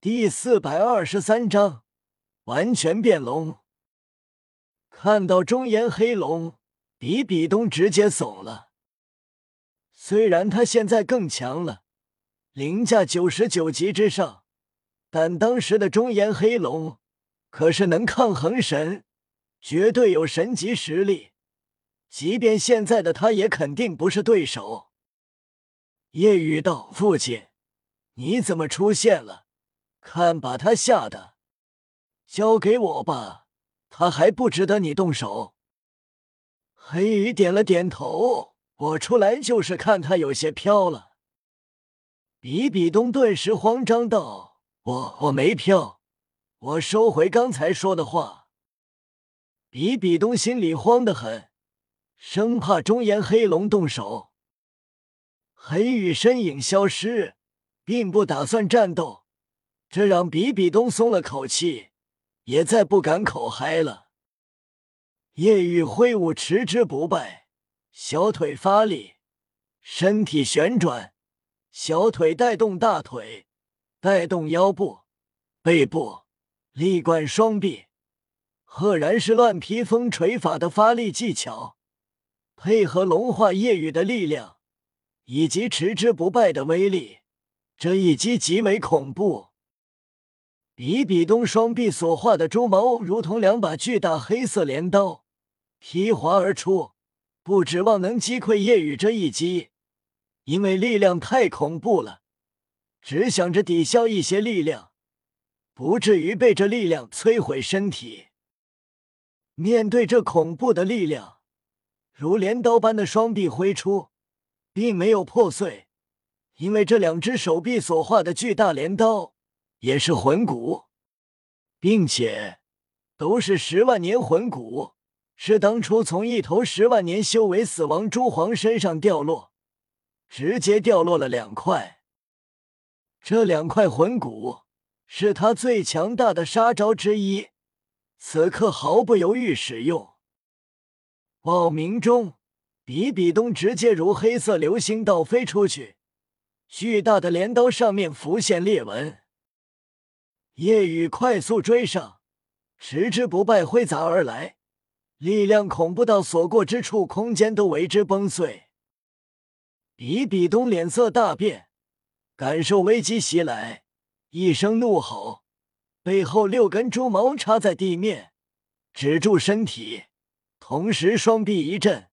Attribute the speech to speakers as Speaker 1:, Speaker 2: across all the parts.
Speaker 1: 第四百二十三章完全变龙。看到中炎黑龙，比比东直接怂了。虽然他现在更强了，凌驾九十九级之上，但当时的中炎黑龙可是能抗衡神，绝对有神级实力。即便现在的他，也肯定不是对手。夜雨道：“父亲，你怎么出现了？看把他吓的！交给我吧，他还不值得你动手。”黑羽点了点头：“我出来就是看他有些飘了。”比比东顿时慌张道：“我我没飘，我收回刚才说的话。”比比东心里慌得很。生怕中炎黑龙动手，黑羽身影消失，并不打算战斗，这让比比东松了口气，也再不敢口嗨了。夜雨挥舞持之不败，小腿发力，身体旋转，小腿带动大腿，带动腰部、背部，力贯双臂，赫然是乱披风锤法的发力技巧。配合龙化夜雨的力量，以及持之不败的威力，这一击极为恐怖。比比东双臂所化的猪毛，如同两把巨大黑色镰刀，劈划而出，不指望能击溃夜雨这一击，因为力量太恐怖了，只想着抵消一些力量，不至于被这力量摧毁身体。面对这恐怖的力量。如镰刀般的双臂挥出，并没有破碎，因为这两只手臂所化的巨大镰刀也是魂骨，并且都是十万年魂骨，是当初从一头十万年修为死亡蛛皇身上掉落，直接掉落了两块。这两块魂骨是他最强大的杀招之一，此刻毫不犹豫使用。报名中，比比东直接如黑色流星倒飞出去，巨大的镰刀上面浮现裂纹。夜雨快速追上，持之不败挥砸而来，力量恐怖到所过之处，空间都为之崩碎。比比东脸色大变，感受危机袭来，一声怒吼，背后六根猪毛插在地面，止住身体。同时，双臂一震，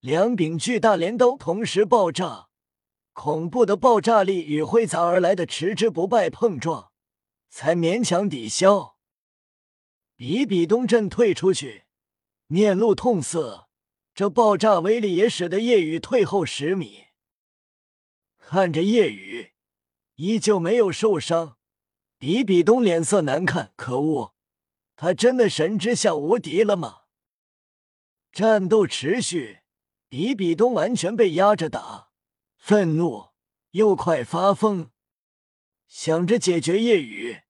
Speaker 1: 两柄巨大镰刀同时爆炸，恐怖的爆炸力与挥砸而来的持之不败碰撞，才勉强抵消。比比东震退出去，面露痛色。这爆炸威力也使得夜雨退后十米。看着夜雨依旧没有受伤，比比东脸色难看。可恶，他真的神之下无敌了吗？战斗持续，比比东完全被压着打，愤怒又快发疯，想着解决夜雨。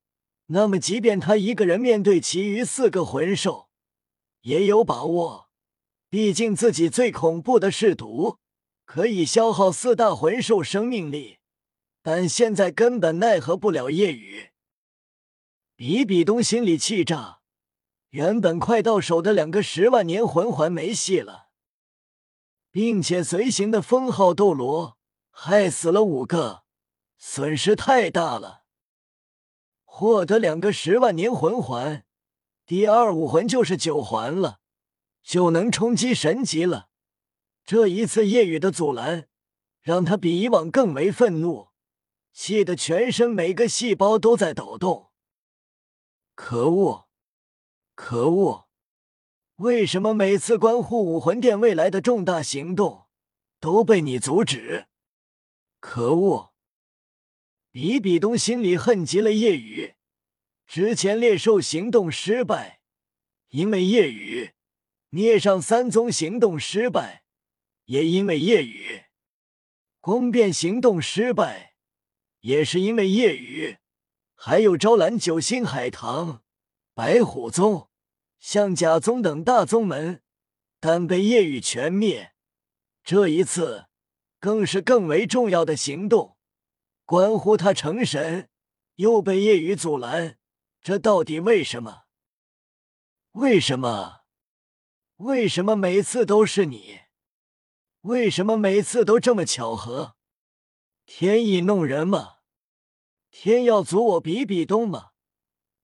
Speaker 1: 那么，即便他一个人面对其余四个魂兽，也有把握。毕竟自己最恐怖的是毒，可以消耗四大魂兽生命力，但现在根本奈何不了夜雨。比比东心里气炸。原本快到手的两个十万年魂环没戏了，并且随行的封号斗罗害死了五个，损失太大了。获得两个十万年魂环，第二武魂就是九环了，就能冲击神级了。这一次夜雨的阻拦，让他比以往更为愤怒，气得全身每个细胞都在抖动。可恶！可恶！为什么每次关乎武魂殿未来的重大行动都被你阻止？可恶！比比东心里恨极了夜雨。之前猎兽行动失败，因为夜雨；灭上三宗行动失败，也因为夜雨；宫变行动失败，也是因为夜雨。还有招揽九星海棠。白虎宗、象甲宗等大宗门，但被夜雨全灭。这一次更是更为重要的行动，关乎他成神，又被夜雨阻拦，这到底为什么？为什么？为什么每次都是你？为什么每次都这么巧合？天意弄人吗？天要阻我比比东吗？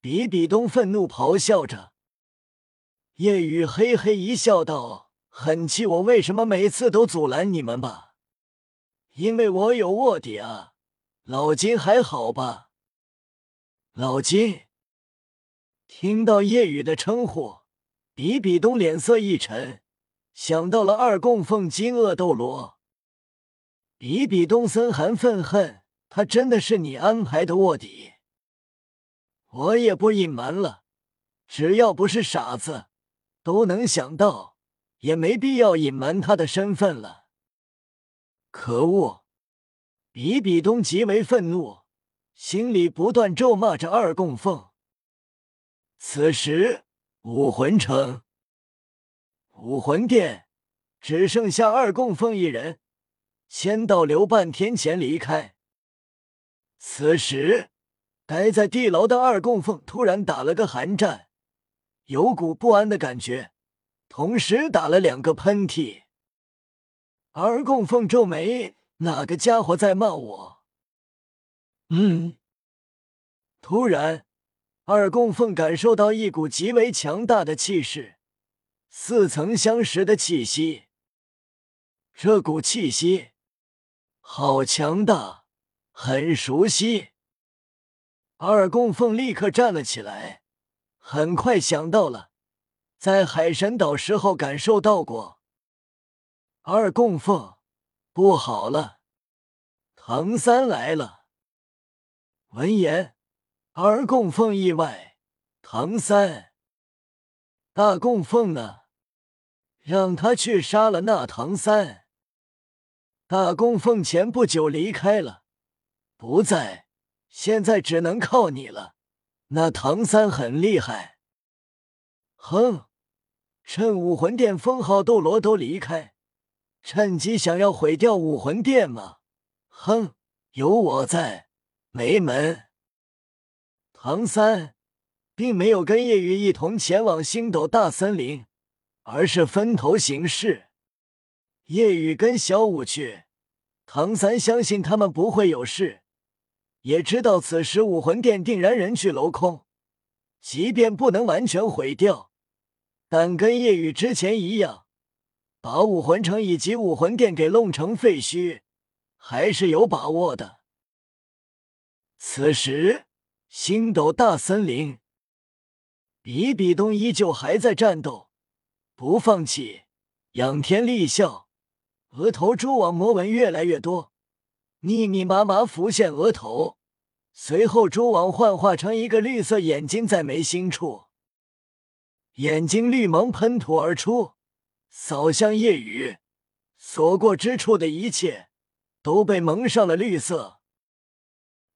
Speaker 1: 比比东愤怒咆哮着。夜雨嘿嘿一笑，道：“很气我为什么每次都阻拦你们吧？因为我有卧底啊。老金还好吧？老金。”听到夜雨的称呼，比比东脸色一沉，想到了二供奉金恶斗罗。比比东森寒愤恨，他真的是你安排的卧底？我也不隐瞒了，只要不是傻子，都能想到，也没必要隐瞒他的身份了。可恶！比比东极为愤怒，心里不断咒骂着二供奉。此时，武魂城武魂殿只剩下二供奉一人，千道流半天前离开。此时，待在地牢的二供奉突然打了个寒战，有股不安的感觉，同时打了两个喷嚏。二供奉皱眉：“哪个家伙在骂我？”嗯，突然。二供奉感受到一股极为强大的气势，似曾相识的气息。这股气息好强大，很熟悉。二供奉立刻站了起来，很快想到了，在海神岛时候感受到过。二供奉，不好了，唐三来了。闻言。二供奉意外，唐三大供奉呢？让他去杀了那唐三。大供奉前不久离开了，不在，现在只能靠你了。那唐三很厉害。哼，趁武魂殿封号斗罗都离开，趁机想要毁掉武魂殿吗？哼，有我在，没门。唐三并没有跟叶雨一同前往星斗大森林，而是分头行事。叶雨跟小舞去，唐三相信他们不会有事，也知道此时武魂殿定然人去楼空，即便不能完全毁掉，但跟叶雨之前一样，把武魂城以及武魂殿给弄成废墟，还是有把握的。此时。星斗大森林，比比东依旧还在战斗，不放弃。仰天厉笑，额头蛛网魔纹越来越多，密密麻麻浮现额头。随后，蛛网幻化成一个绿色眼睛在眉心处，眼睛绿芒喷吐而出，扫向夜雨。所过之处的一切都被蒙上了绿色。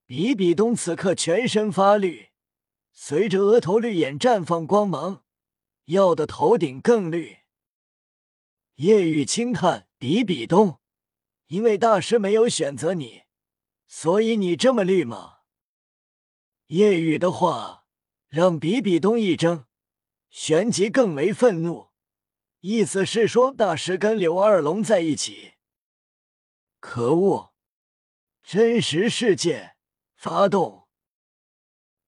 Speaker 1: 比比东此刻全身发绿，随着额头绿眼绽放光芒，耀的头顶更绿。夜雨轻叹：“比比东，因为大师没有选择你，所以你这么绿吗？”夜雨的话让比比东一怔，旋即更为愤怒，意思是说大师跟柳二龙在一起。可恶！真实世界。发动，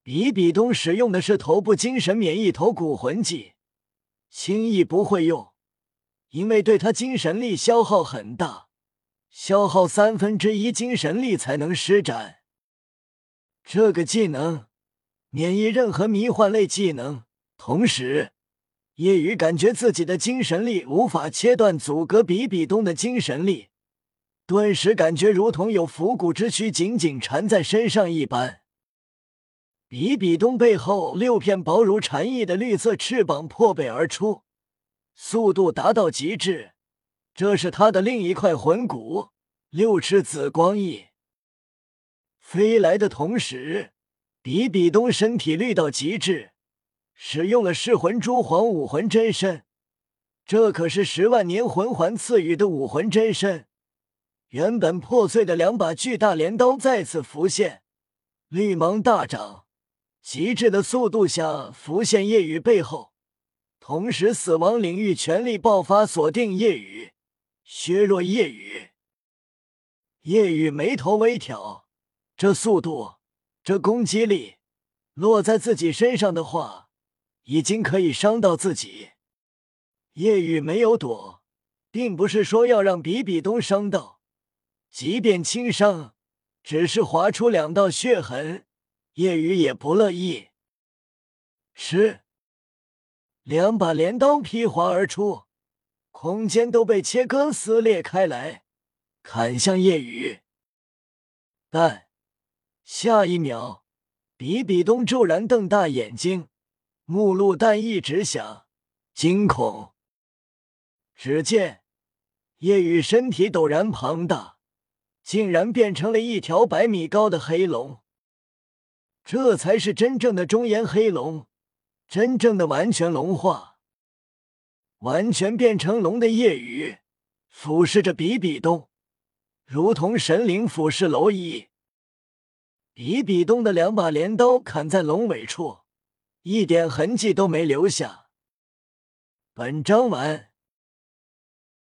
Speaker 1: 比比东使用的是头部精神免疫头骨魂技，轻易不会用，因为对他精神力消耗很大，消耗三分之一精神力才能施展。这个技能免疫任何迷幻类技能，同时叶雨感觉自己的精神力无法切断阻隔比比东的精神力。顿时感觉如同有腐骨之躯紧紧缠在身上一般。比比东背后六片薄如蝉翼的绿色翅膀破背而出，速度达到极致。这是他的另一块魂骨——六翅紫光翼。飞来的同时，比比东身体绿到极致，使用了噬魂蛛皇武魂真身。这可是十万年魂环赐予的武魂真身。原本破碎的两把巨大镰刀再次浮现，绿芒大涨，极致的速度下浮现夜雨背后，同时死亡领域全力爆发，锁定夜雨，削弱夜雨。夜雨眉头微挑，这速度，这攻击力，落在自己身上的话，已经可以伤到自己。夜雨没有躲，并不是说要让比比东伤到，即便轻伤，只是划出两道血痕，夜雨也不乐意。是，两把镰刀劈划而出，空间都被切割撕裂开来，砍向夜雨。但下一秒，比比东骤然瞪大眼睛，目露弹一直响，惊恐。只见夜雨身体陡然庞大，竟然变成了一条百米高的黑龙。这才是真正的中炎黑龙，真正的完全龙化，完全变成龙的夜雨俯视着比比东，如同神灵俯视蝼蚁。比比东的两把镰刀砍在龙尾处，一点痕迹都没留下。本章完。